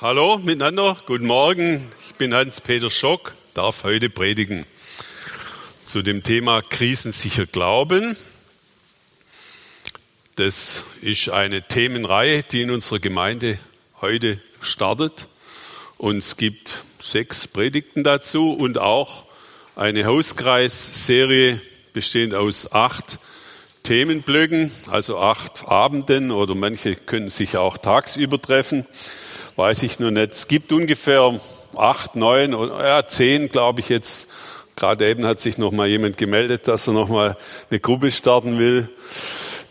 Hallo miteinander, guten Morgen. Ich bin Hans-Peter Schock, darf heute predigen zu dem Thema Krisensicher Glauben. Das ist eine Themenreihe, die in unserer Gemeinde heute startet. Und es gibt sechs Predigten dazu und auch eine Hauskreisserie bestehend aus acht Themenblöcken, also acht Abenden oder manche können sich auch tagsüber treffen weiß ich nur nicht. Es gibt ungefähr acht, neun, ja, zehn, glaube ich jetzt. Gerade eben hat sich noch mal jemand gemeldet, dass er noch mal eine Gruppe starten will.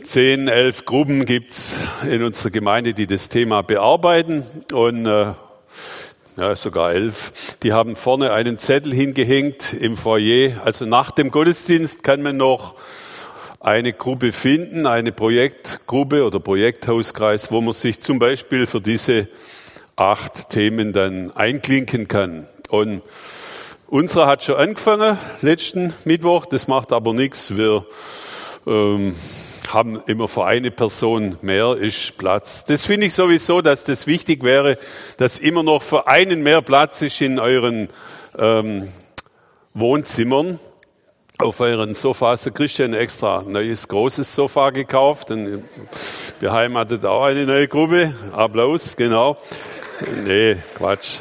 Zehn, elf Gruppen gibt's in unserer Gemeinde, die das Thema bearbeiten und äh, ja, sogar elf. Die haben vorne einen Zettel hingehängt im Foyer. Also nach dem Gottesdienst kann man noch eine Gruppe finden, eine Projektgruppe oder Projekthauskreis, wo man sich zum Beispiel für diese acht Themen dann einklinken kann. Und unsere hat schon angefangen letzten Mittwoch. Das macht aber nichts. Wir ähm, haben immer für eine Person mehr ist Platz. Das finde ich sowieso, dass das wichtig wäre, dass immer noch für einen mehr Platz ist in euren ähm, Wohnzimmern. Auf euren Sofas. Der Christian extra ein neues großes Sofa gekauft. Und beheimatet auch eine neue Gruppe. Applaus, genau. Nee, Quatsch.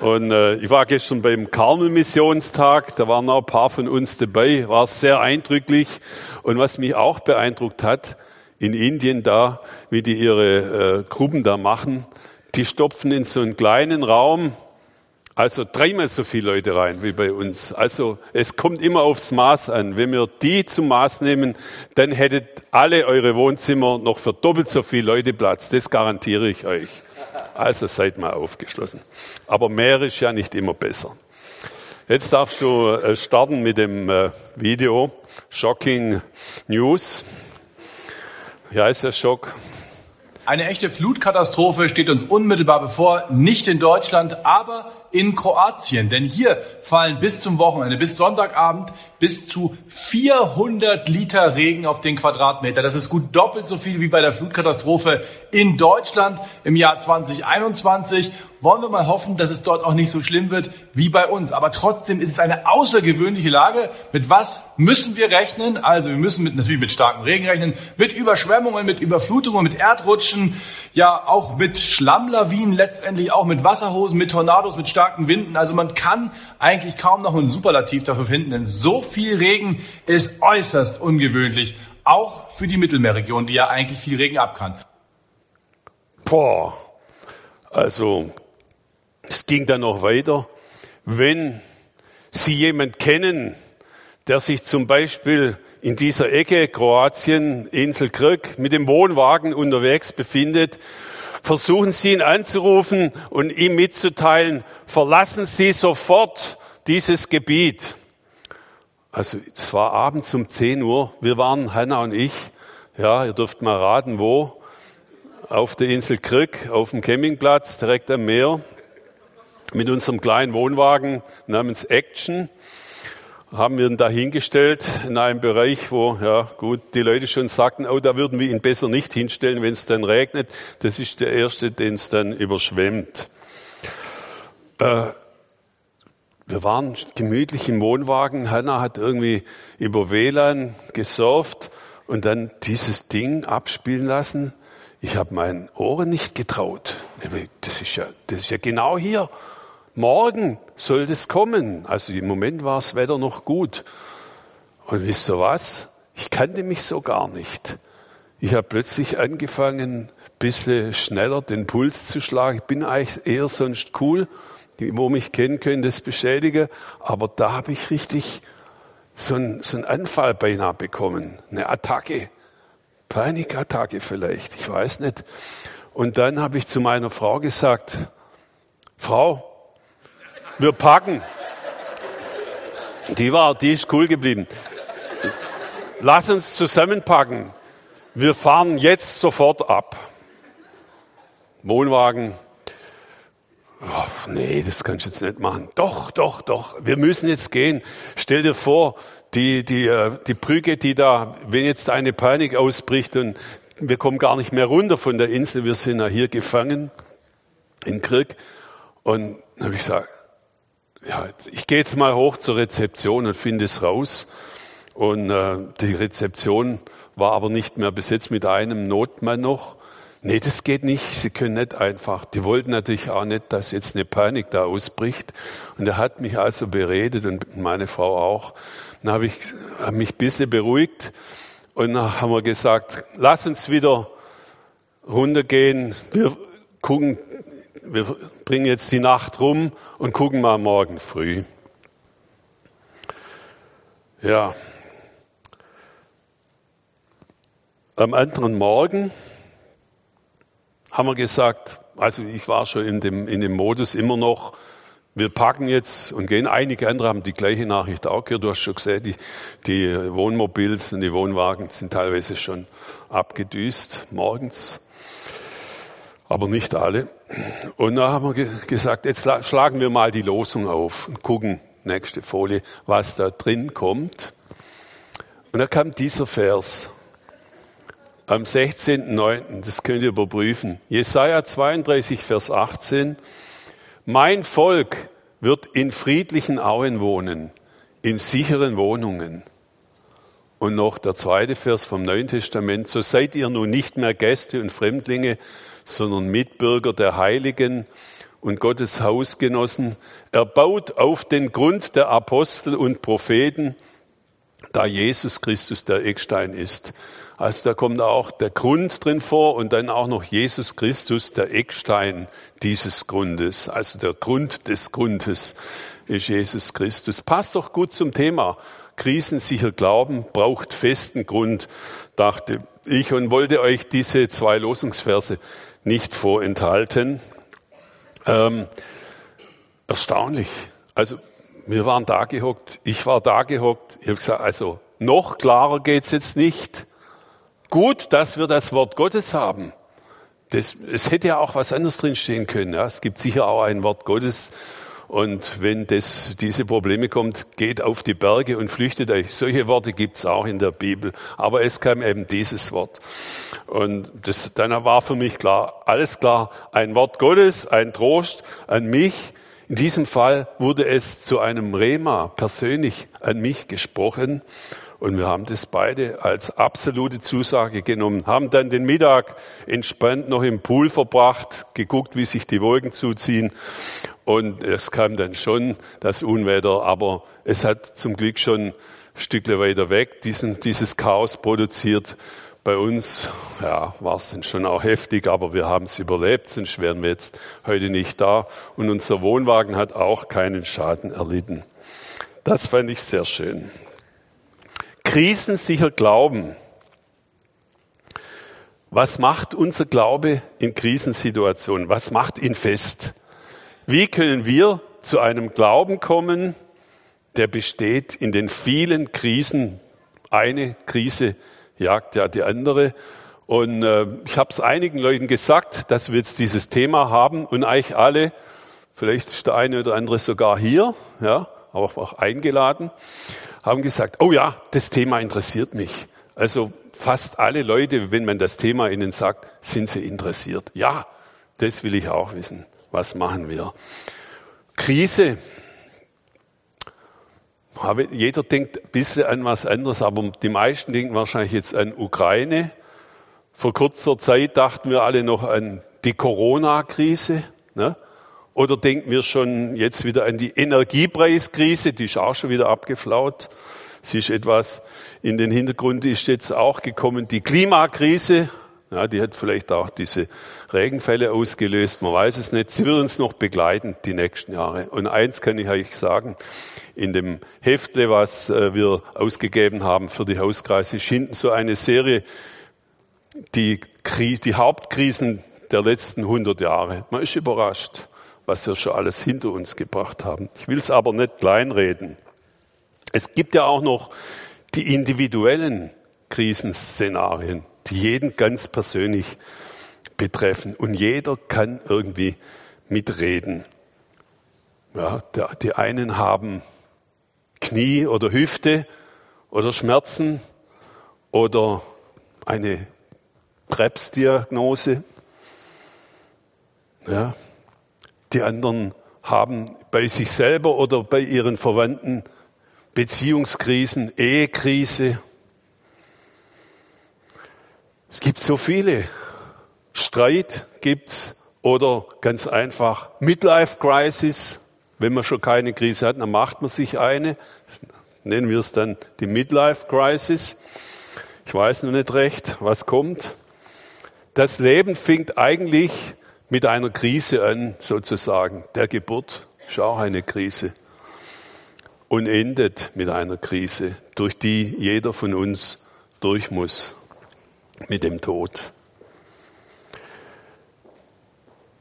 Und äh, ich war gestern beim Karmel-Missionstag, da waren auch ein paar von uns dabei, war sehr eindrücklich. Und was mich auch beeindruckt hat, in Indien da, wie die ihre äh, Gruppen da machen, die stopfen in so einen kleinen Raum, also dreimal so viele Leute rein wie bei uns. Also es kommt immer aufs Maß an. Wenn wir die zum Maß nehmen, dann hättet alle eure Wohnzimmer noch für doppelt so viele Leute Platz. Das garantiere ich euch. Also seid mal aufgeschlossen. Aber mehr ist ja nicht immer besser. Jetzt darfst du äh, starten mit dem äh, Video Shocking News. Wie heißt der Schock? Eine echte Flutkatastrophe steht uns unmittelbar bevor, nicht in Deutschland, aber in Kroatien. Denn hier fallen bis zum Wochenende, bis Sonntagabend, bis zu 400 Liter Regen auf den Quadratmeter. Das ist gut doppelt so viel wie bei der Flutkatastrophe in Deutschland im Jahr 2021 wollen wir mal hoffen, dass es dort auch nicht so schlimm wird wie bei uns. Aber trotzdem ist es eine außergewöhnliche Lage. Mit was müssen wir rechnen? Also wir müssen mit, natürlich mit starkem Regen rechnen, mit Überschwemmungen, mit Überflutungen, mit Erdrutschen, ja auch mit Schlammlawinen, letztendlich auch mit Wasserhosen, mit Tornados, mit starken Winden. Also man kann eigentlich kaum noch ein Superlativ dafür finden, denn so viel Regen ist äußerst ungewöhnlich. Auch für die Mittelmeerregion, die ja eigentlich viel Regen ab kann. Boah, also es ging dann noch weiter. Wenn Sie jemand kennen, der sich zum Beispiel in dieser Ecke Kroatien, Insel Krk, mit dem Wohnwagen unterwegs befindet, versuchen Sie ihn anzurufen und ihm mitzuteilen, verlassen Sie sofort dieses Gebiet. Also es war abends um 10 Uhr, wir waren, Hanna und ich, ja, ihr dürft mal raten, wo, auf der Insel Krk, auf dem Campingplatz, direkt am Meer mit unserem kleinen Wohnwagen namens Action haben wir ihn da hingestellt in einem Bereich, wo, ja gut, die Leute schon sagten, oh, da würden wir ihn besser nicht hinstellen, wenn es dann regnet. Das ist der erste, den es dann überschwemmt. Äh, wir waren gemütlich im Wohnwagen. Hanna hat irgendwie über WLAN gesurft und dann dieses Ding abspielen lassen. Ich habe meinen Ohren nicht getraut. Das ist ja, das ist ja genau hier. Morgen soll das kommen. Also im Moment war das Wetter noch gut. Und wisst ihr was? Ich kannte mich so gar nicht. Ich habe plötzlich angefangen, ein bisschen schneller den Puls zu schlagen. Ich bin eigentlich eher sonst cool. Die, wo mich kennen, können das bestätigen. Aber da habe ich richtig so einen, so einen Anfall beinahe bekommen. Eine Attacke. Panikattacke vielleicht. Ich weiß nicht. Und dann habe ich zu meiner Frau gesagt, Frau, wir packen. Die war, die ist cool geblieben. Lass uns zusammenpacken. Wir fahren jetzt sofort ab. Wohnwagen. Oh, nee, das kannst du jetzt nicht machen. Doch, doch, doch. Wir müssen jetzt gehen. Stell dir vor, die, die, äh, die Brücke, die da, wenn jetzt eine Panik ausbricht und wir kommen gar nicht mehr runter von der Insel, wir sind ja hier gefangen. in Kirk. Und dann habe ich gesagt, ja, ich gehe jetzt mal hoch zur Rezeption und finde es raus. Und äh, die Rezeption war aber nicht mehr besetzt mit einem Notmann noch. Nee, das geht nicht. Sie können nicht einfach. Die wollten natürlich auch nicht, dass jetzt eine Panik da ausbricht. Und er hat mich also beredet und meine Frau auch. Dann habe ich hab mich ein bisschen beruhigt und dann haben wir gesagt, lass uns wieder runtergehen. Wir gucken, wir bringen jetzt die Nacht rum und gucken mal morgen früh. Ja. Am anderen Morgen haben wir gesagt, also ich war schon in dem, in dem Modus immer noch, wir packen jetzt und gehen. Einige andere haben die gleiche Nachricht auch gehört. Du hast schon gesehen, die, die Wohnmobils und die Wohnwagen sind teilweise schon abgedüst morgens, aber nicht alle. Und da haben wir gesagt, jetzt schlagen wir mal die Losung auf und gucken, nächste Folie, was da drin kommt. Und da kam dieser Vers am 16.09., das könnt ihr überprüfen. Jesaja 32, Vers 18. Mein Volk wird in friedlichen Auen wohnen, in sicheren Wohnungen. Und noch der zweite Vers vom Neuen Testament. So seid ihr nun nicht mehr Gäste und Fremdlinge, sondern Mitbürger der Heiligen und Gottes Hausgenossen, erbaut auf den Grund der Apostel und Propheten, da Jesus Christus der Eckstein ist. Also da kommt auch der Grund drin vor und dann auch noch Jesus Christus, der Eckstein dieses Grundes. Also der Grund des Grundes ist Jesus Christus. Passt doch gut zum Thema. Krisensicher Glauben braucht festen Grund, dachte ich und wollte euch diese zwei Losungsverse nicht vorenthalten. Ähm, erstaunlich. Also wir waren da gehockt, ich war da gehockt. Ich habe gesagt, also noch klarer geht's jetzt nicht gut, dass wir das Wort Gottes haben. Das, es hätte ja auch was anderes drinstehen können. Ja. Es gibt sicher auch ein Wort Gottes. Und wenn das, diese Probleme kommt, geht auf die Berge und flüchtet euch. Solche Worte gibt's auch in der Bibel. Aber es kam eben dieses Wort. Und das, dann war für mich klar, alles klar, ein Wort Gottes, ein Trost an mich. In diesem Fall wurde es zu einem Rema persönlich an mich gesprochen. Und wir haben das beide als absolute Zusage genommen, haben dann den Mittag entspannt noch im Pool verbracht, geguckt, wie sich die Wolken zuziehen. Und es kam dann schon das Unwetter, aber es hat zum Glück schon ein Stückle weiter weg diesen, dieses Chaos produziert. Bei uns ja, war es dann schon auch heftig, aber wir haben es überlebt, sonst wären wir jetzt heute nicht da. Und unser Wohnwagen hat auch keinen Schaden erlitten. Das fand ich sehr schön krisensicher glauben. Was macht unser Glaube in Krisensituationen? Was macht ihn fest? Wie können wir zu einem Glauben kommen, der besteht in den vielen Krisen? Eine Krise jagt ja die andere. Und äh, ich habe es einigen Leuten gesagt, dass wir jetzt dieses Thema haben und eigentlich alle, vielleicht ist der eine oder andere sogar hier, ja, auch, auch eingeladen haben gesagt, oh ja, das Thema interessiert mich. Also fast alle Leute, wenn man das Thema ihnen sagt, sind sie interessiert. Ja, das will ich auch wissen. Was machen wir? Krise. Jeder denkt ein bisschen an was anderes, aber die meisten denken wahrscheinlich jetzt an Ukraine. Vor kurzer Zeit dachten wir alle noch an die Corona-Krise. Ne? Oder denken wir schon jetzt wieder an die Energiepreiskrise, die ist auch schon wieder abgeflaut. Sie ist etwas in den Hintergrund, ist jetzt auch gekommen. Die Klimakrise, ja, die hat vielleicht auch diese Regenfälle ausgelöst, man weiß es nicht. Sie wird uns noch begleiten die nächsten Jahre. Und eins kann ich euch sagen, in dem Heftle, was äh, wir ausgegeben haben für die Hauskreise, ist hinten so eine Serie, die, die Hauptkrisen der letzten 100 Jahre. Man ist überrascht was wir schon alles hinter uns gebracht haben. Ich will es aber nicht kleinreden. Es gibt ja auch noch die individuellen Krisenszenarien, die jeden ganz persönlich betreffen. Und jeder kann irgendwie mitreden. Ja, die einen haben Knie oder Hüfte oder Schmerzen oder eine Krebsdiagnose. Ja, Die anderen haben bei sich selber oder bei ihren Verwandten Beziehungskrisen, Ehekrise. Es gibt so viele. Streit gibt's oder ganz einfach Midlife Crisis. Wenn man schon keine Krise hat, dann macht man sich eine. Nennen wir es dann die Midlife Crisis. Ich weiß noch nicht recht, was kommt. Das Leben fängt eigentlich mit einer Krise an, sozusagen. Der Geburt ist auch eine Krise. Und endet mit einer Krise, durch die jeder von uns durch muss, mit dem Tod.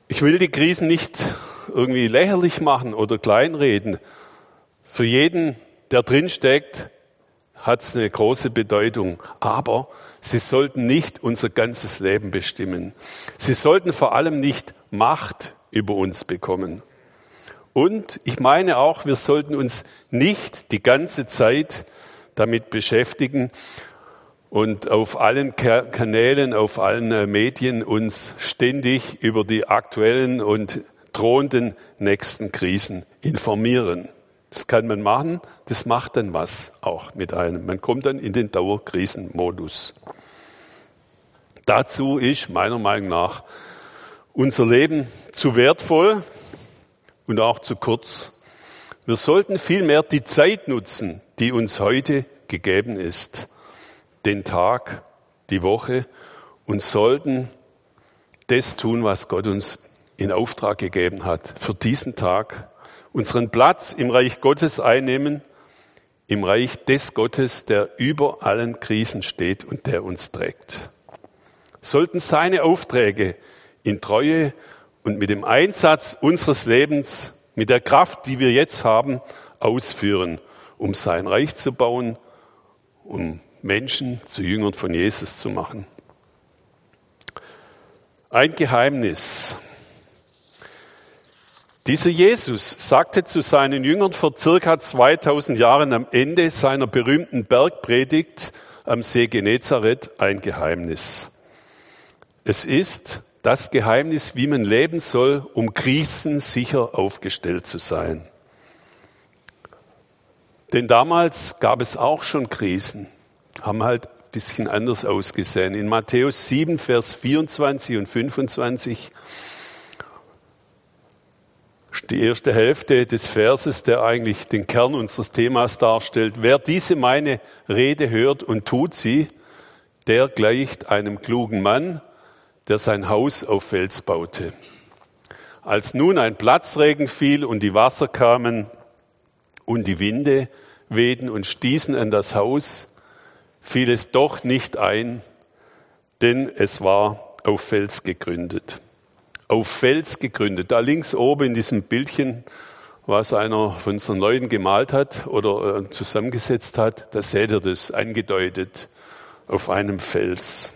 Ich will die Krisen nicht irgendwie lächerlich machen oder kleinreden. Für jeden, der drinsteckt, hat es eine große Bedeutung. Aber sie sollten nicht unser ganzes Leben bestimmen. Sie sollten vor allem nicht Macht über uns bekommen. Und ich meine auch, wir sollten uns nicht die ganze Zeit damit beschäftigen und auf allen Kanälen, auf allen äh, Medien uns ständig über die aktuellen und drohenden nächsten Krisen informieren. Das kann man machen, das macht dann was auch mit einem. Man kommt dann in den Dauerkrisenmodus. Dazu ist meiner Meinung nach unser Leben zu wertvoll und auch zu kurz. Wir sollten vielmehr die Zeit nutzen, die uns heute gegeben ist, den Tag, die Woche und sollten das tun, was Gott uns in Auftrag gegeben hat für diesen Tag unseren Platz im Reich Gottes einnehmen, im Reich des Gottes, der über allen Krisen steht und der uns trägt. Sollten seine Aufträge in Treue und mit dem Einsatz unseres Lebens, mit der Kraft, die wir jetzt haben, ausführen, um sein Reich zu bauen, um Menschen zu Jüngern von Jesus zu machen. Ein Geheimnis, dieser Jesus sagte zu seinen Jüngern vor circa 2000 Jahren am Ende seiner berühmten Bergpredigt am See Genezareth ein Geheimnis. Es ist das Geheimnis, wie man leben soll, um krisensicher aufgestellt zu sein. Denn damals gab es auch schon Krisen, haben halt ein bisschen anders ausgesehen. In Matthäus 7, Vers 24 und 25 die erste Hälfte des Verses, der eigentlich den Kern unseres Themas darstellt. Wer diese meine Rede hört und tut sie, der gleicht einem klugen Mann, der sein Haus auf Fels baute. Als nun ein Platzregen fiel und die Wasser kamen und die Winde wehten und stießen an das Haus, fiel es doch nicht ein, denn es war auf Fels gegründet auf Fels gegründet. Da links oben in diesem Bildchen, was einer von unseren Leuten gemalt hat oder äh, zusammengesetzt hat, da seht ihr das angedeutet auf einem Fels.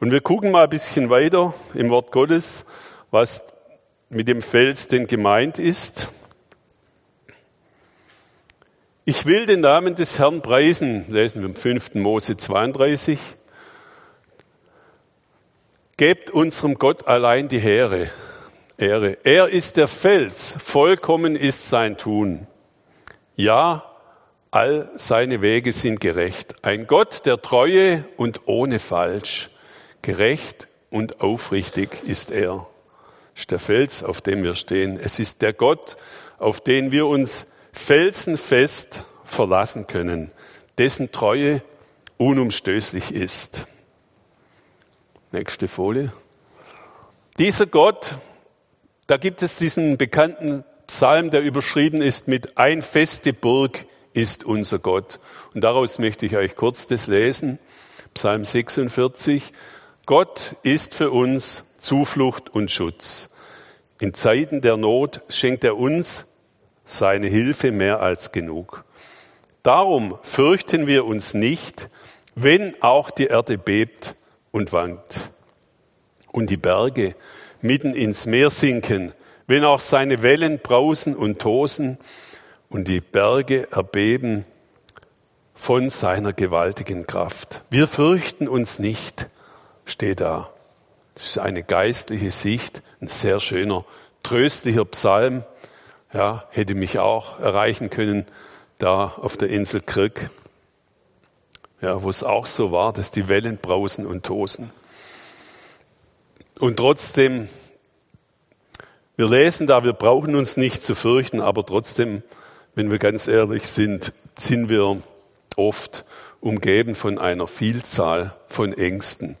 Und wir gucken mal ein bisschen weiter im Wort Gottes, was mit dem Fels denn gemeint ist. Ich will den Namen des Herrn preisen, lesen wir im 5. Mose 32. Gebt unserem Gott allein die Ehre. Ehre. Er ist der Fels, vollkommen ist sein Tun. Ja, all seine Wege sind gerecht. Ein Gott der Treue und ohne Falsch. Gerecht und aufrichtig ist er. Ist der Fels, auf dem wir stehen. Es ist der Gott, auf den wir uns felsenfest verlassen können, dessen Treue unumstößlich ist. Nächste Folie. Dieser Gott, da gibt es diesen bekannten Psalm, der überschrieben ist mit Ein feste Burg ist unser Gott. Und daraus möchte ich euch kurz das lesen. Psalm 46. Gott ist für uns Zuflucht und Schutz. In Zeiten der Not schenkt er uns seine Hilfe mehr als genug. Darum fürchten wir uns nicht, wenn auch die Erde bebt und wankt und die Berge mitten ins Meer sinken, wenn auch seine Wellen brausen und tosen und die Berge erbeben von seiner gewaltigen Kraft. Wir fürchten uns nicht, steht da. Das ist eine geistliche Sicht, ein sehr schöner tröstlicher Psalm, ja, hätte mich auch erreichen können, da auf der Insel Kirk, ja, wo es auch so war, dass die Wellen brausen und tosen. Und trotzdem, wir lesen da, wir brauchen uns nicht zu fürchten, aber trotzdem, wenn wir ganz ehrlich sind, sind wir oft umgeben von einer Vielzahl von Ängsten.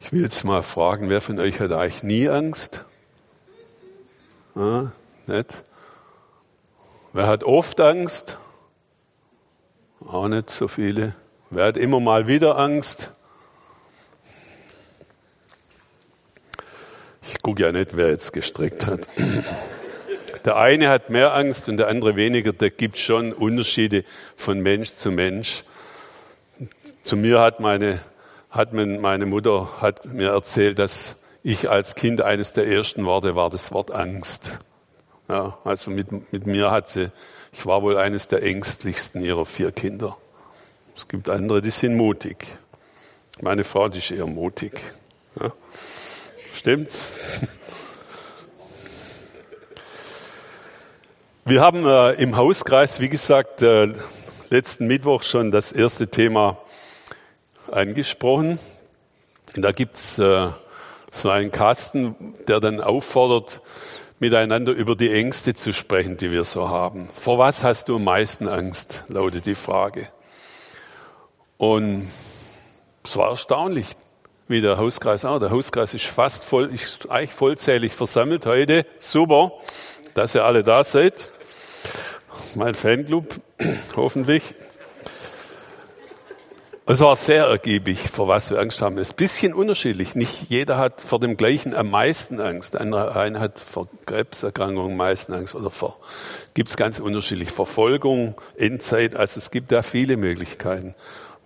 Ich will jetzt mal fragen, wer von euch hat eigentlich nie Angst? Ah, nicht? Wer hat oft Angst? Auch nicht so viele. Wer hat immer mal wieder Angst? Ich gucke ja nicht, wer jetzt gestrickt hat. Der eine hat mehr Angst und der andere weniger. Da gibt es schon Unterschiede von Mensch zu Mensch. Zu mir hat meine, hat meine Mutter hat mir erzählt, dass ich als Kind eines der ersten Worte war das Wort Angst. Ja, also mit, mit mir hat sie, ich war wohl eines der ängstlichsten ihrer vier Kinder. Es gibt andere, die sind mutig. Meine Frau, die ist eher mutig. Ja. Stimmt's? Wir haben äh, im Hauskreis, wie gesagt, äh, letzten Mittwoch schon das erste Thema angesprochen. Und da gibt's äh, so einen Kasten, der dann auffordert, miteinander über die Ängste zu sprechen, die wir so haben. Vor was hast du am meisten Angst, lautet die Frage. Und es war erstaunlich, wie der Hauskreis auch. Der Hauskreis ist fast voll, ist eigentlich vollzählig versammelt heute. Super, dass ihr alle da seid. Mein Fanclub, hoffentlich. Es war sehr ergiebig, vor was wir Angst haben. Es ist ein bisschen unterschiedlich. Nicht jeder hat vor dem Gleichen am meisten Angst. Der eine hat vor Krebserkrankungen am meisten Angst oder vor, gibt es ganz unterschiedlich. Verfolgung, Endzeit, also es gibt da viele Möglichkeiten,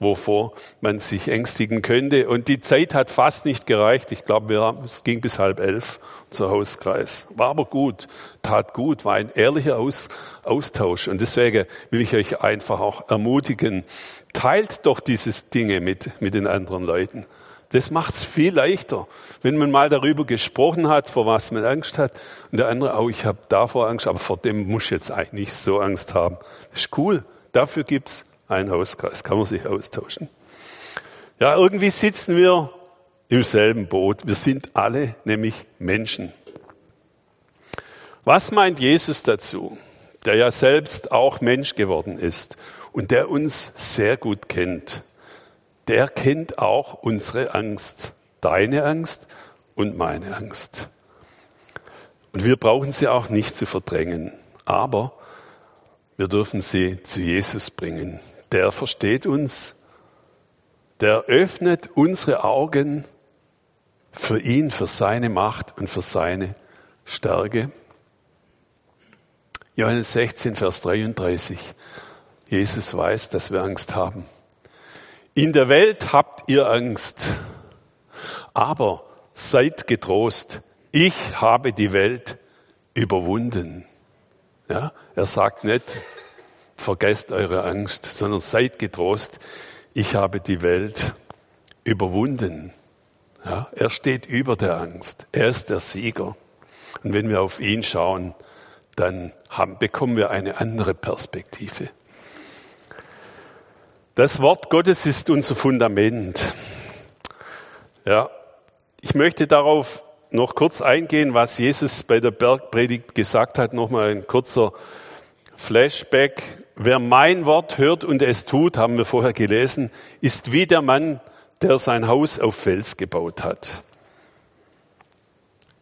wovor man sich ängstigen könnte. Und die Zeit hat fast nicht gereicht. Ich glaube, es ging bis halb elf, unser Hauskreis. War aber gut, tat gut, war ein ehrlicher Aus, Austausch. Und deswegen will ich euch einfach auch ermutigen, teilt doch dieses Dinge mit, mit den anderen Leuten. Das macht's viel leichter, wenn man mal darüber gesprochen hat, vor was man Angst hat. Und der andere, oh, ich habe davor Angst, aber vor dem muss ich jetzt eigentlich nicht so Angst haben. Das ist cool. Dafür gibt's einen Hauskreis, kann man sich austauschen. Ja, irgendwie sitzen wir im selben Boot. Wir sind alle nämlich Menschen. Was meint Jesus dazu, der ja selbst auch Mensch geworden ist und der uns sehr gut kennt, der kennt auch unsere Angst, deine Angst und meine Angst. Und wir brauchen sie auch nicht zu verdrängen, aber wir dürfen sie zu Jesus bringen. Der versteht uns, der öffnet unsere Augen für ihn, für seine Macht und für seine Stärke. Johannes 16, Vers 33. Jesus weiß, dass wir Angst haben. In der Welt habt ihr Angst, aber seid getrost. Ich habe die Welt überwunden. Ja, er sagt nicht, vergesst eure Angst, sondern seid getrost. Ich habe die Welt überwunden. Ja, er steht über der Angst. Er ist der Sieger. Und wenn wir auf ihn schauen, dann haben, bekommen wir eine andere Perspektive. Das Wort Gottes ist unser Fundament. Ja, ich möchte darauf noch kurz eingehen, was Jesus bei der Bergpredigt gesagt hat. Nochmal ein kurzer Flashback. Wer mein Wort hört und es tut, haben wir vorher gelesen, ist wie der Mann, der sein Haus auf Fels gebaut hat.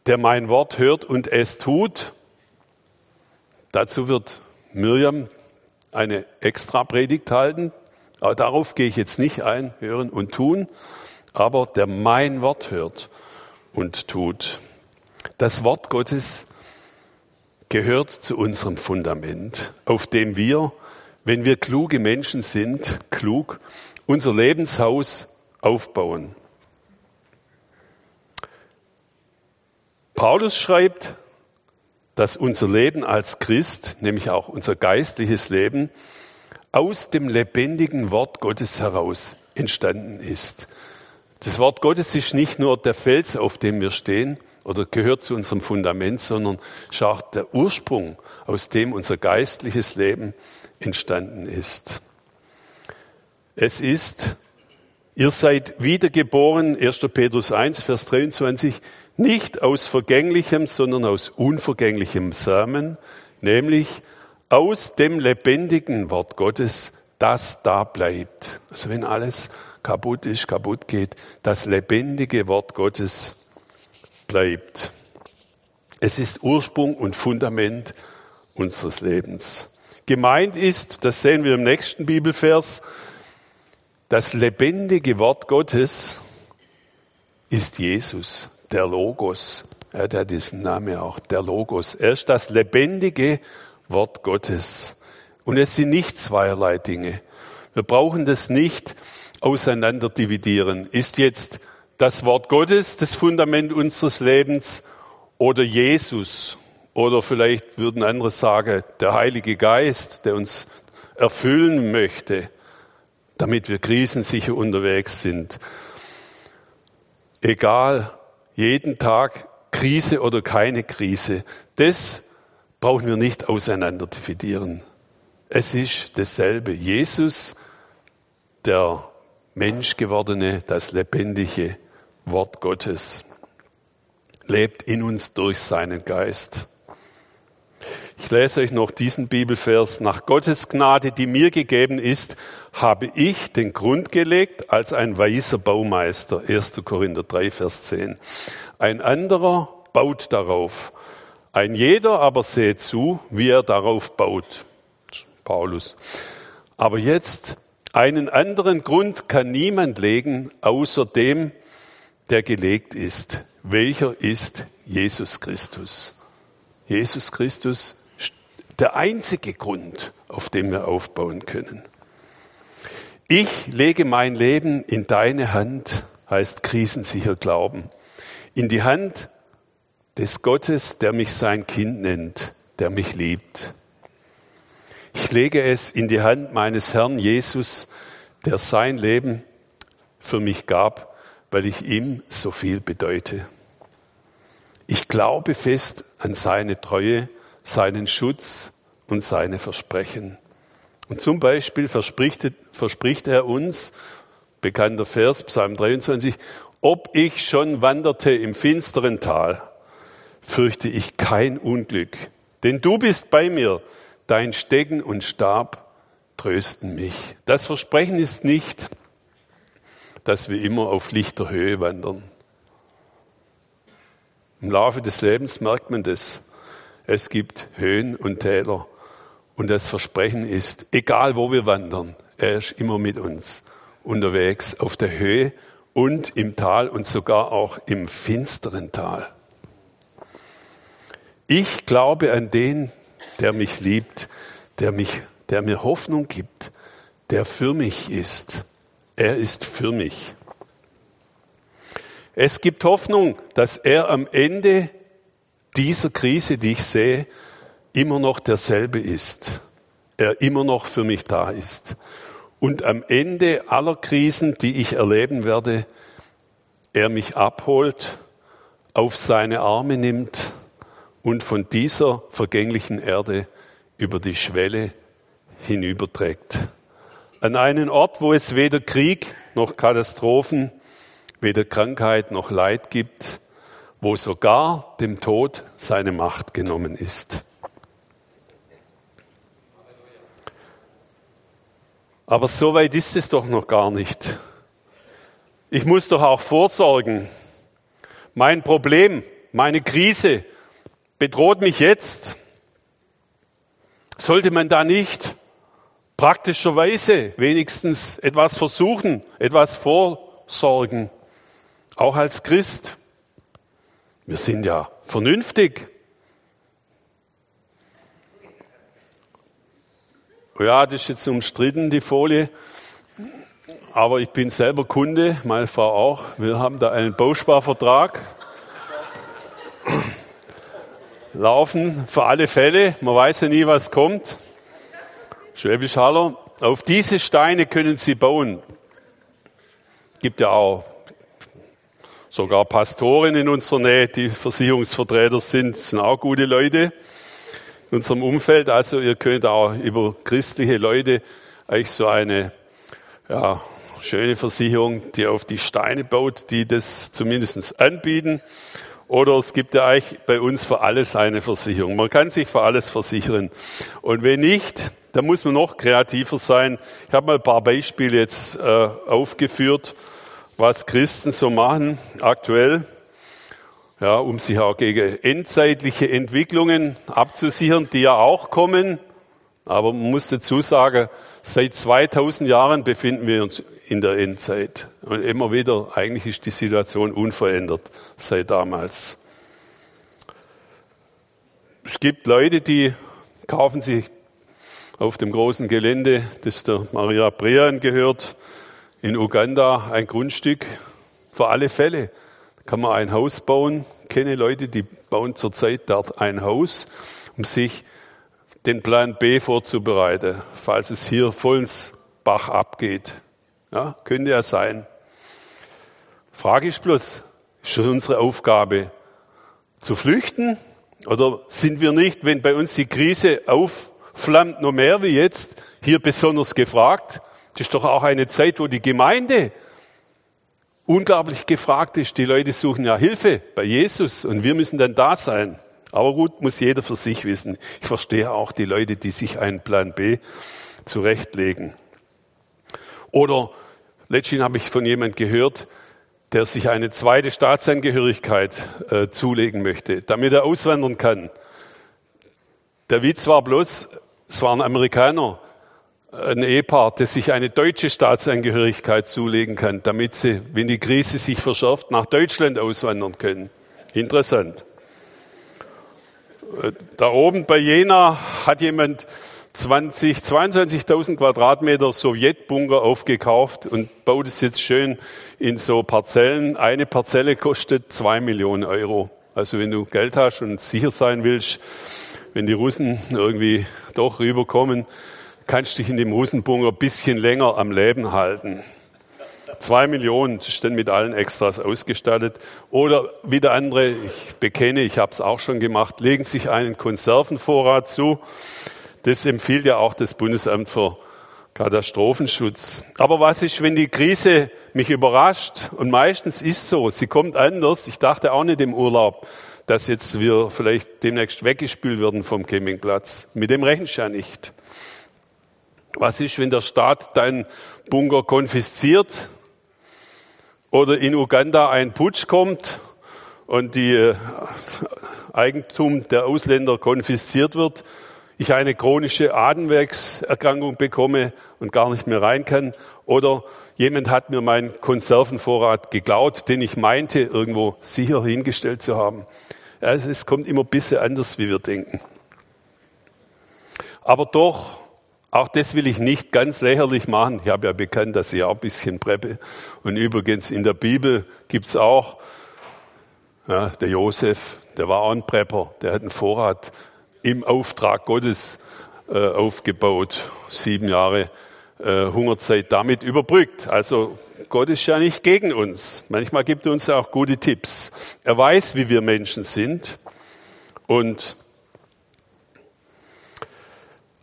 Der mein Wort hört und es tut, dazu wird Miriam eine extra Predigt halten. Aber darauf gehe ich jetzt nicht ein, hören und tun, aber der mein Wort hört und tut. Das Wort Gottes gehört zu unserem Fundament, auf dem wir, wenn wir kluge Menschen sind, klug, unser Lebenshaus aufbauen. Paulus schreibt, dass unser Leben als Christ, nämlich auch unser geistliches Leben, aus dem lebendigen Wort Gottes heraus entstanden ist. Das Wort Gottes ist nicht nur der Fels, auf dem wir stehen, oder gehört zu unserem Fundament, sondern ist auch der Ursprung, aus dem unser geistliches Leben entstanden ist. Es ist, ihr seid wiedergeboren, 1. Petrus 1, Vers 23, nicht aus vergänglichem, sondern aus unvergänglichem Samen, nämlich aus dem lebendigen Wort Gottes, das da bleibt. Also wenn alles kaputt ist, kaputt geht, das lebendige Wort Gottes bleibt. Es ist Ursprung und Fundament unseres Lebens. Gemeint ist, das sehen wir im nächsten Bibelvers, das lebendige Wort Gottes ist Jesus, der Logos. Er hat diesen Namen auch, der Logos. Er ist das lebendige Wort Gottes. Und es sind nicht zweierlei Dinge. Wir brauchen das nicht auseinander dividieren. Ist jetzt das Wort Gottes das Fundament unseres Lebens oder Jesus? Oder vielleicht würden andere sagen, der Heilige Geist, der uns erfüllen möchte, damit wir krisensicher unterwegs sind. Egal, jeden Tag Krise oder keine Krise, das brauchen wir nicht auseinander dividieren. Es ist dasselbe. Jesus, der Menschgewordene, das lebendige Wort Gottes, lebt in uns durch seinen Geist. Ich lese euch noch diesen Bibelvers. Nach Gottes Gnade, die mir gegeben ist, habe ich den Grund gelegt als ein weiser Baumeister. 1. Korinther 3, Vers 10. Ein anderer baut darauf. Ein jeder aber seht zu, wie er darauf baut. Paulus. Aber jetzt einen anderen Grund kann niemand legen, außer dem, der gelegt ist. Welcher ist Jesus Christus? Jesus Christus, der einzige Grund, auf dem wir aufbauen können. Ich lege mein Leben in deine Hand, heißt krisensicher Glauben. In die Hand des Gottes, der mich sein Kind nennt, der mich liebt. Ich lege es in die Hand meines Herrn Jesus, der sein Leben für mich gab, weil ich ihm so viel bedeute. Ich glaube fest an seine Treue, seinen Schutz und seine Versprechen. Und zum Beispiel verspricht, verspricht er uns, bekannter Vers, Psalm 23, ob ich schon wanderte im finsteren Tal, fürchte ich kein Unglück, denn du bist bei mir, dein Stecken und Stab trösten mich. Das Versprechen ist nicht, dass wir immer auf lichter Höhe wandern. Im Laufe des Lebens merkt man das. Es gibt Höhen und Täler. Und das Versprechen ist, egal wo wir wandern, er ist immer mit uns unterwegs auf der Höhe und im Tal und sogar auch im finsteren Tal. Ich glaube an den, der mich liebt, der, mich, der mir Hoffnung gibt, der für mich ist. Er ist für mich. Es gibt Hoffnung, dass er am Ende dieser Krise, die ich sehe, immer noch derselbe ist. Er immer noch für mich da ist. Und am Ende aller Krisen, die ich erleben werde, er mich abholt, auf seine Arme nimmt und von dieser vergänglichen Erde über die Schwelle hinüberträgt. An einen Ort, wo es weder Krieg noch Katastrophen, weder Krankheit noch Leid gibt, wo sogar dem Tod seine Macht genommen ist. Aber so weit ist es doch noch gar nicht. Ich muss doch auch vorsorgen. Mein Problem, meine Krise, bedroht mich jetzt, sollte man da nicht praktischerweise wenigstens etwas versuchen, etwas vorsorgen, auch als Christ. Wir sind ja vernünftig. Ja, das ist jetzt umstritten, die Folie. Aber ich bin selber Kunde, meine Frau auch. Wir haben da einen Bausparvertrag laufen für alle Fälle. Man weiß ja nie, was kommt. Schwäbisch Haller. Auf diese Steine können Sie bauen. Gibt ja auch sogar Pastoren in unserer Nähe, die Versicherungsvertreter sind, sind auch gute Leute in unserem Umfeld. Also ihr könnt auch über christliche Leute eigentlich so eine ja, schöne Versicherung, die auf die Steine baut, die das zumindest anbieten. Oder es gibt ja eigentlich bei uns für alles eine Versicherung. Man kann sich für alles versichern. Und wenn nicht, dann muss man noch kreativer sein. Ich habe mal ein paar Beispiele jetzt äh, aufgeführt, was Christen so machen aktuell, ja, um sich auch gegen endzeitliche Entwicklungen abzusichern, die ja auch kommen. Aber man muss dazu sagen, seit 2000 Jahren befinden wir uns in der Endzeit. Und immer wieder, eigentlich ist die Situation unverändert seit damals. Es gibt Leute, die kaufen sich auf dem großen Gelände, das der Maria Brean gehört, in Uganda ein Grundstück für alle Fälle. Kann man ein Haus bauen. Ich kenne Leute, die bauen zurzeit dort ein Haus, um sich den Plan B vorzubereiten, falls es hier voll ins Bach abgeht. Ja, könnte ja sein. Frage ist bloß, ist es unsere Aufgabe zu flüchten? Oder sind wir nicht, wenn bei uns die Krise aufflammt, noch mehr wie jetzt, hier besonders gefragt? Das ist doch auch eine Zeit, wo die Gemeinde unglaublich gefragt ist. Die Leute suchen ja Hilfe bei Jesus und wir müssen dann da sein. Aber gut, muss jeder für sich wissen. Ich verstehe auch die Leute, die sich einen Plan B zurechtlegen. Oder letztens habe ich von jemand gehört, der sich eine zweite Staatsangehörigkeit äh, zulegen möchte, damit er auswandern kann. Der Witz war bloß, es waren Amerikaner, ein Ehepaar, das sich eine deutsche Staatsangehörigkeit zulegen kann, damit sie, wenn die Krise sich verschärft, nach Deutschland auswandern können. Interessant. Da oben bei Jena hat jemand 20, 22.000 Quadratmeter Sowjetbunker aufgekauft und baut es jetzt schön in so Parzellen. Eine Parzelle kostet zwei Millionen Euro. Also wenn du Geld hast und sicher sein willst, wenn die Russen irgendwie doch rüberkommen, kannst du dich in dem Russenbunker bisschen länger am Leben halten. Zwei Millionen ist dann mit allen Extras ausgestattet. Oder wieder andere, ich bekenne, ich habe es auch schon gemacht, legen sich einen Konservenvorrat zu das empfiehlt ja auch das Bundesamt für Katastrophenschutz. Aber was ist, wenn die Krise mich überrascht? Und meistens ist so, sie kommt anders. Ich dachte auch nicht im Urlaub, dass jetzt wir vielleicht demnächst weggespült werden vom Campingplatz. Mit dem rechnest ja nicht. Was ist, wenn der Staat deinen Bunker konfisziert oder in Uganda ein Putsch kommt und die äh, Eigentum der Ausländer konfisziert wird ich eine chronische Atemwegserkrankung bekomme und gar nicht mehr rein kann. Oder jemand hat mir meinen Konservenvorrat geklaut, den ich meinte, irgendwo sicher hingestellt zu haben. Ja, es kommt immer ein bisschen anders, wie wir denken. Aber doch, auch das will ich nicht ganz lächerlich machen. Ich habe ja bekannt, dass ich auch ein bisschen preppe. Und übrigens in der Bibel gibt's auch, ja, der Josef, der war auch ein Prepper, der hat einen Vorrat im Auftrag Gottes äh, aufgebaut, sieben Jahre äh, Hungerzeit damit überbrückt. Also Gott ist ja nicht gegen uns. Manchmal gibt er uns ja auch gute Tipps. Er weiß, wie wir Menschen sind und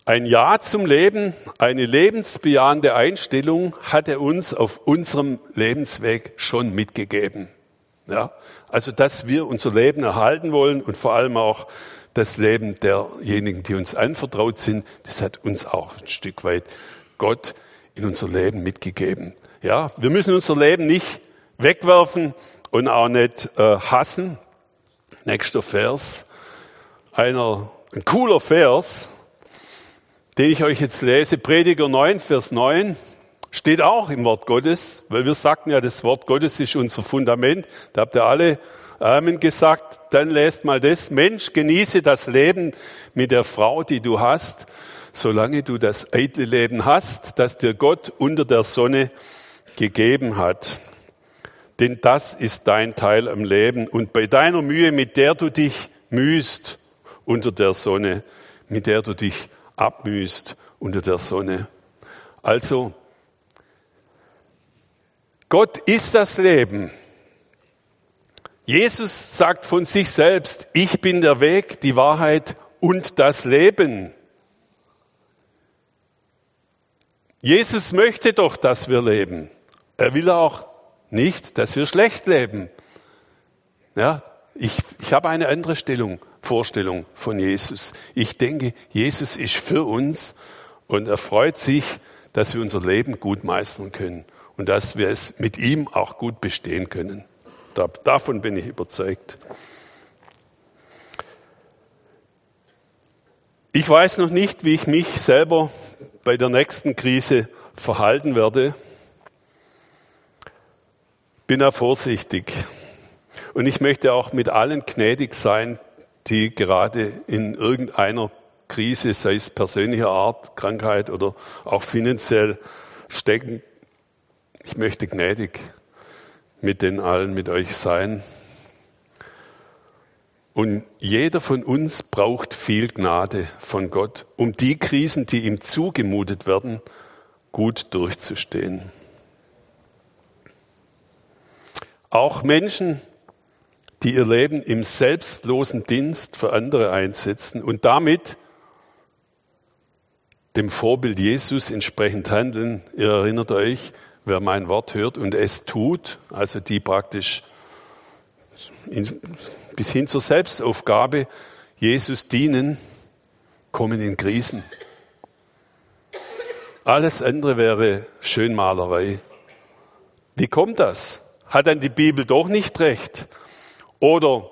ein Ja zum Leben, eine lebensbejahende Einstellung hat er uns auf unserem Lebensweg schon mitgegeben. Ja, also dass wir unser Leben erhalten wollen und vor allem auch das Leben derjenigen, die uns anvertraut sind, das hat uns auch ein Stück weit Gott in unser Leben mitgegeben. Ja, wir müssen unser Leben nicht wegwerfen und auch nicht äh, hassen. Nächster Vers, einer, ein cooler Vers, den ich euch jetzt lese, Prediger 9, Vers 9, steht auch im Wort Gottes, weil wir sagten ja, das Wort Gottes ist unser Fundament. Da habt ihr alle Amen gesagt, dann lest mal das. Mensch, genieße das Leben mit der Frau, die du hast, solange du das eitle Leben hast, das dir Gott unter der Sonne gegeben hat. Denn das ist dein Teil am Leben. Und bei deiner Mühe, mit der du dich mühst unter der Sonne, mit der du dich abmühst unter der Sonne. Also, Gott ist das Leben. Jesus sagt von sich selbst, ich bin der Weg, die Wahrheit und das Leben. Jesus möchte doch, dass wir leben. Er will auch nicht, dass wir schlecht leben. Ja, ich, ich habe eine andere Stellung, Vorstellung von Jesus. Ich denke, Jesus ist für uns und er freut sich, dass wir unser Leben gut meistern können und dass wir es mit ihm auch gut bestehen können. Davon bin ich überzeugt. Ich weiß noch nicht, wie ich mich selber bei der nächsten Krise verhalten werde. Bin da vorsichtig. Und ich möchte auch mit allen gnädig sein, die gerade in irgendeiner Krise, sei es persönlicher Art, Krankheit oder auch finanziell stecken. Ich möchte gnädig mit den allen, mit euch sein. Und jeder von uns braucht viel Gnade von Gott, um die Krisen, die ihm zugemutet werden, gut durchzustehen. Auch Menschen, die ihr Leben im selbstlosen Dienst für andere einsetzen und damit dem Vorbild Jesus entsprechend handeln. Ihr erinnert euch, wer mein Wort hört und es tut, also die praktisch bis hin zur Selbstaufgabe Jesus dienen, kommen in Krisen. Alles andere wäre Schönmalerei. Wie kommt das? Hat dann die Bibel doch nicht recht? Oder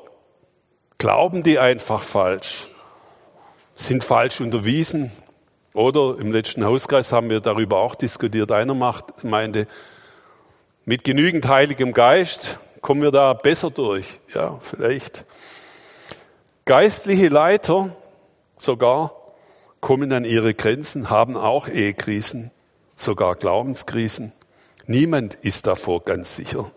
glauben die einfach falsch? Sind falsch unterwiesen? Oder im letzten Hauskreis haben wir darüber auch diskutiert. Einer macht, meinte, mit genügend Heiligem Geist kommen wir da besser durch. Ja, vielleicht. Geistliche Leiter sogar kommen an ihre Grenzen, haben auch Ehekrisen, sogar Glaubenskrisen. Niemand ist davor ganz sicher.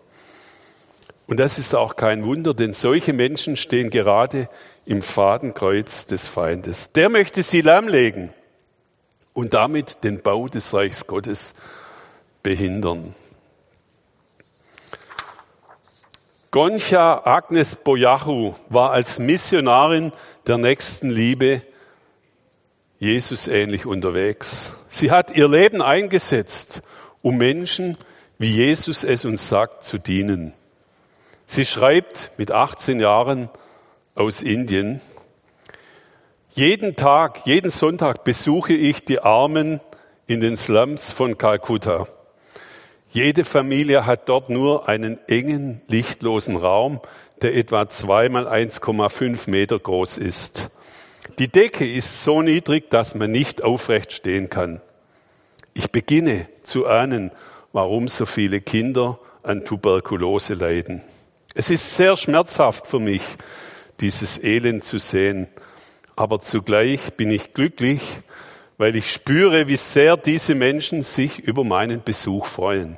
Und das ist auch kein Wunder, denn solche Menschen stehen gerade im Fadenkreuz des Feindes. Der möchte sie lahmlegen und damit den Bau des Reichs Gottes behindern. Goncha Agnes Boyachu war als Missionarin der nächsten Liebe Jesus ähnlich unterwegs. Sie hat ihr Leben eingesetzt, um Menschen, wie Jesus es uns sagt, zu dienen. Sie schreibt mit 18 Jahren aus Indien, jeden Tag, jeden Sonntag besuche ich die Armen in den Slums von Kalkutta. Jede Familie hat dort nur einen engen, lichtlosen Raum, der etwa zweimal 1,5 Meter groß ist. Die Decke ist so niedrig, dass man nicht aufrecht stehen kann. Ich beginne zu ahnen, warum so viele Kinder an Tuberkulose leiden. Es ist sehr schmerzhaft für mich, dieses Elend zu sehen aber zugleich bin ich glücklich, weil ich spüre, wie sehr diese Menschen sich über meinen Besuch freuen.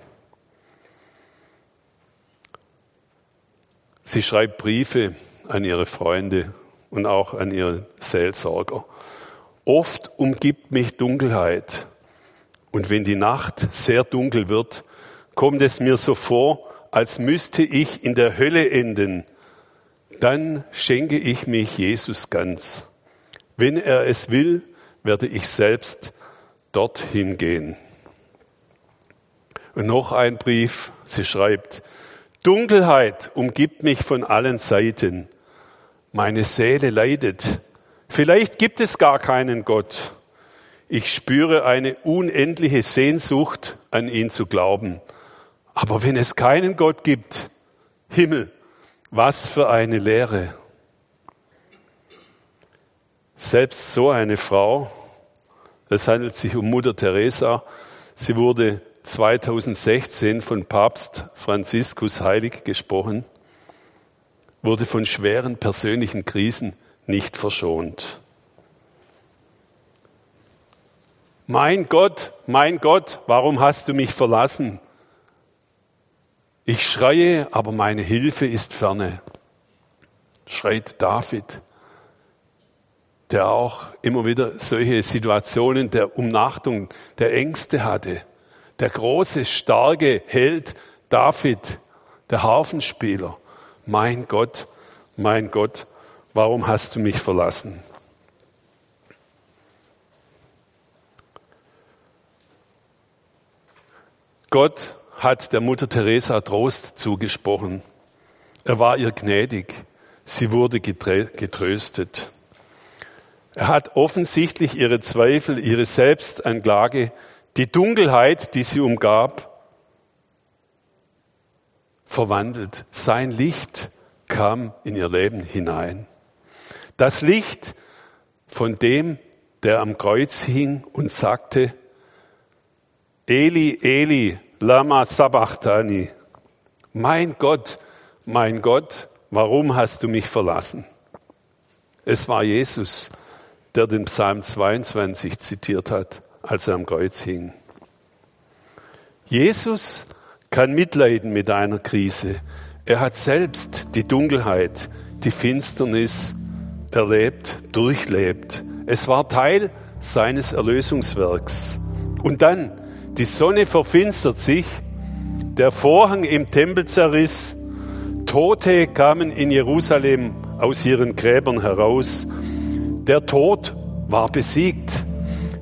Sie schreibt Briefe an ihre Freunde und auch an ihren Seelsorger. Oft umgibt mich Dunkelheit und wenn die Nacht sehr dunkel wird, kommt es mir so vor, als müsste ich in der Hölle enden. Dann schenke ich mich Jesus ganz. Wenn er es will, werde ich selbst dorthin gehen. Und noch ein Brief, sie schreibt, Dunkelheit umgibt mich von allen Seiten. Meine Seele leidet. Vielleicht gibt es gar keinen Gott. Ich spüre eine unendliche Sehnsucht, an ihn zu glauben. Aber wenn es keinen Gott gibt, Himmel, was für eine Lehre. Selbst so eine Frau, es handelt sich um Mutter Teresa, sie wurde 2016 von Papst Franziskus heilig gesprochen, wurde von schweren persönlichen Krisen nicht verschont. Mein Gott, mein Gott, warum hast du mich verlassen? Ich schreie, aber meine Hilfe ist ferne, schreit David der auch immer wieder solche Situationen der Umnachtung, der Ängste hatte. Der große, starke Held David, der Harfenspieler, mein Gott, mein Gott, warum hast du mich verlassen? Gott hat der Mutter Teresa Trost zugesprochen. Er war ihr gnädig. Sie wurde getröstet. Er hat offensichtlich ihre Zweifel, ihre Selbstanklage, die Dunkelheit, die sie umgab, verwandelt. Sein Licht kam in ihr Leben hinein. Das Licht von dem, der am Kreuz hing und sagte, Eli, Eli, lama sabachthani. Mein Gott, mein Gott, warum hast du mich verlassen? Es war Jesus, der den Psalm 22 zitiert hat, als er am Kreuz hing. Jesus kann mitleiden mit einer Krise. Er hat selbst die Dunkelheit, die Finsternis erlebt, durchlebt. Es war Teil seines Erlösungswerks. Und dann, die Sonne verfinstert sich, der Vorhang im Tempel zerriss, Tote kamen in Jerusalem aus ihren Gräbern heraus. Der Tod war besiegt.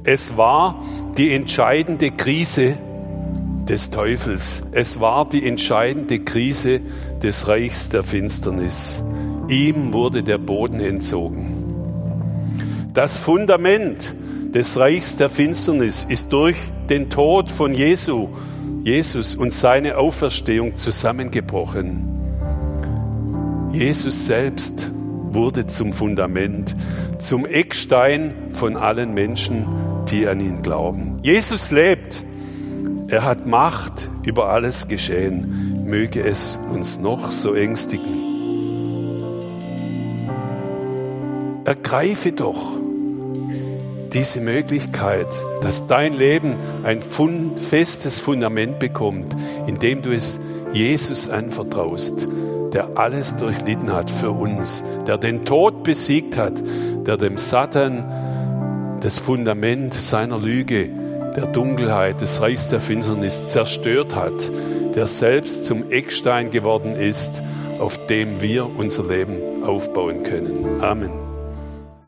Es war die entscheidende Krise des Teufels. Es war die entscheidende Krise des Reichs der Finsternis. Ihm wurde der Boden entzogen. Das Fundament des Reichs der Finsternis ist durch den Tod von Jesu, Jesus und seine Auferstehung zusammengebrochen. Jesus selbst wurde zum Fundament, zum Eckstein von allen Menschen, die an ihn glauben. Jesus lebt. Er hat Macht über alles Geschehen. Möge es uns noch so ängstigen. Ergreife doch diese Möglichkeit, dass dein Leben ein festes Fundament bekommt, indem du es Jesus anvertraust der alles durchlitten hat für uns, der den Tod besiegt hat, der dem Satan das Fundament seiner Lüge, der Dunkelheit, des Reichs der Finsternis zerstört hat, der selbst zum Eckstein geworden ist, auf dem wir unser Leben aufbauen können. Amen.